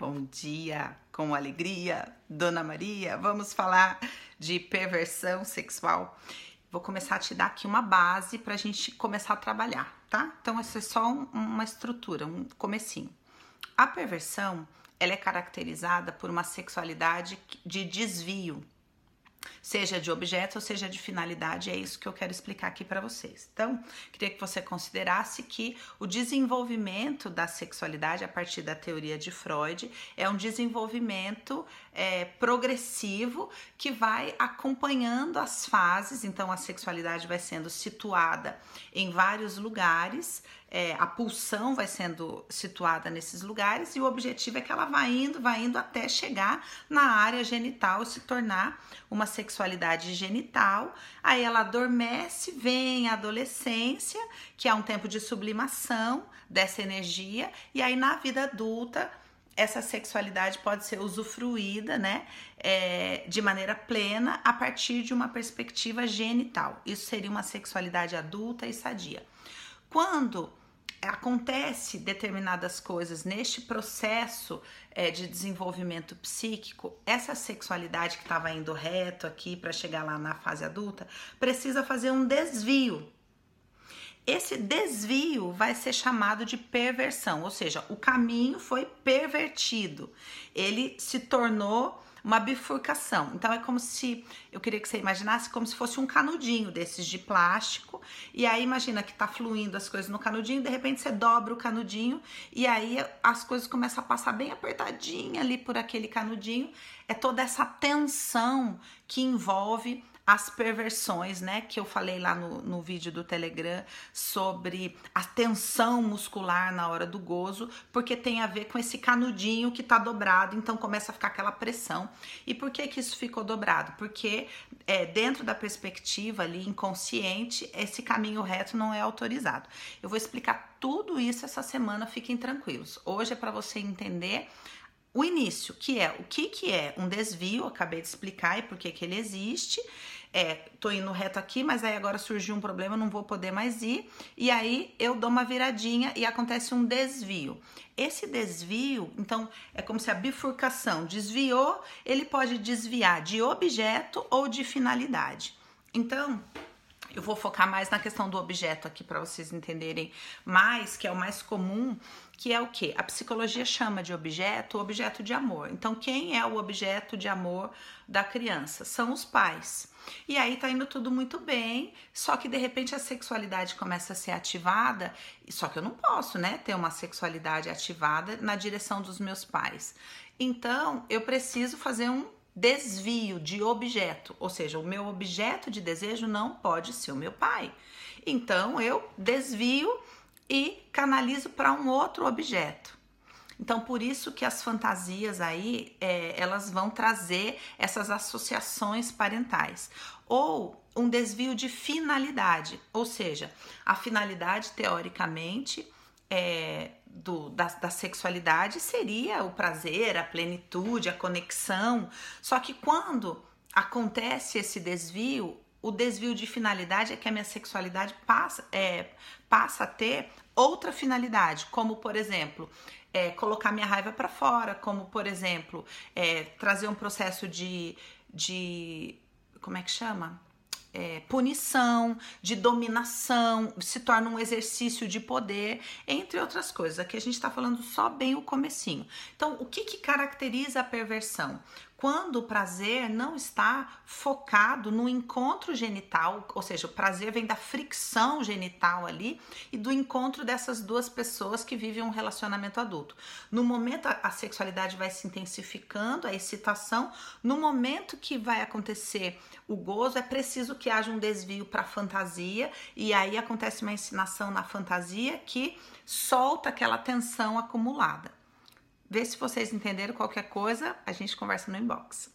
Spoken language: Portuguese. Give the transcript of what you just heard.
Bom dia, com alegria, Dona Maria. Vamos falar de perversão sexual. Vou começar a te dar aqui uma base para a gente começar a trabalhar, tá? Então, essa é só um, uma estrutura, um comecinho. A perversão, ela é caracterizada por uma sexualidade de desvio, seja de objeto ou seja de finalidade, é isso que eu quero explicar aqui para vocês. Então, queria que você considerasse que o desenvolvimento da sexualidade a partir da teoria de Freud é um desenvolvimento é, progressivo que vai acompanhando as fases, então a sexualidade vai sendo situada em vários lugares é, a pulsão vai sendo situada nesses lugares e o objetivo é que ela vai indo, vai indo até chegar na área genital e se tornar uma sexualidade genital. Aí ela adormece, vem a adolescência, que é um tempo de sublimação dessa energia, e aí na vida adulta essa sexualidade pode ser usufruída, né, é, de maneira plena a partir de uma perspectiva genital. Isso seria uma sexualidade adulta e sadia. Quando acontece determinadas coisas neste processo é, de desenvolvimento psíquico, essa sexualidade que estava indo reto aqui para chegar lá na fase adulta precisa fazer um desvio. Esse desvio vai ser chamado de perversão, ou seja, o caminho foi pervertido, ele se tornou uma bifurcação. Então é como se eu queria que você imaginasse como se fosse um canudinho desses de plástico. E aí imagina que tá fluindo as coisas no canudinho, de repente você dobra o canudinho e aí as coisas começam a passar bem apertadinha ali por aquele canudinho. É toda essa tensão que envolve as perversões, né? Que eu falei lá no, no vídeo do Telegram sobre a tensão muscular na hora do gozo, porque tem a ver com esse canudinho que tá dobrado, então começa a ficar aquela pressão. E por que que isso ficou dobrado? Porque é, dentro da perspectiva ali inconsciente, esse caminho reto não é autorizado. Eu vou explicar tudo isso essa semana, fiquem tranquilos. Hoje é para você entender o início, que é o que, que é um desvio, acabei de explicar e por que, que ele existe. É, tô indo reto aqui, mas aí agora surgiu um problema, não vou poder mais ir. E aí eu dou uma viradinha e acontece um desvio. Esse desvio, então, é como se a bifurcação desviou, ele pode desviar de objeto ou de finalidade. Então, eu vou focar mais na questão do objeto aqui para vocês entenderem mais, que é o mais comum, que é o que? A psicologia chama de objeto o objeto de amor. Então, quem é o objeto de amor da criança? São os pais. E aí tá indo tudo muito bem, só que de repente a sexualidade começa a ser ativada, só que eu não posso, né, ter uma sexualidade ativada na direção dos meus pais. Então, eu preciso fazer um desvio de objeto, ou seja, o meu objeto de desejo não pode ser o meu pai. Então eu desvio e canalizo para um outro objeto. Então, por isso que as fantasias aí, é, elas vão trazer essas associações parentais. Ou um desvio de finalidade, ou seja, a finalidade, teoricamente, é, do, da, da sexualidade seria o prazer, a plenitude, a conexão. Só que quando acontece esse desvio, o desvio de finalidade é que a minha sexualidade passa, é, passa a ter outra finalidade, como por exemplo, é, colocar minha raiva para fora, como por exemplo, é, trazer um processo de, de. Como é que chama? É, punição, de dominação, se torna um exercício de poder, entre outras coisas. Aqui a gente está falando só bem o comecinho. Então, o que, que caracteriza a perversão? quando o prazer não está focado no encontro genital, ou seja, o prazer vem da fricção genital ali e do encontro dessas duas pessoas que vivem um relacionamento adulto. No momento a sexualidade vai se intensificando, a excitação, no momento que vai acontecer o gozo, é preciso que haja um desvio para a fantasia e aí acontece uma ensinação na fantasia que solta aquela tensão acumulada. Vê se vocês entenderam qualquer coisa, a gente conversa no inbox.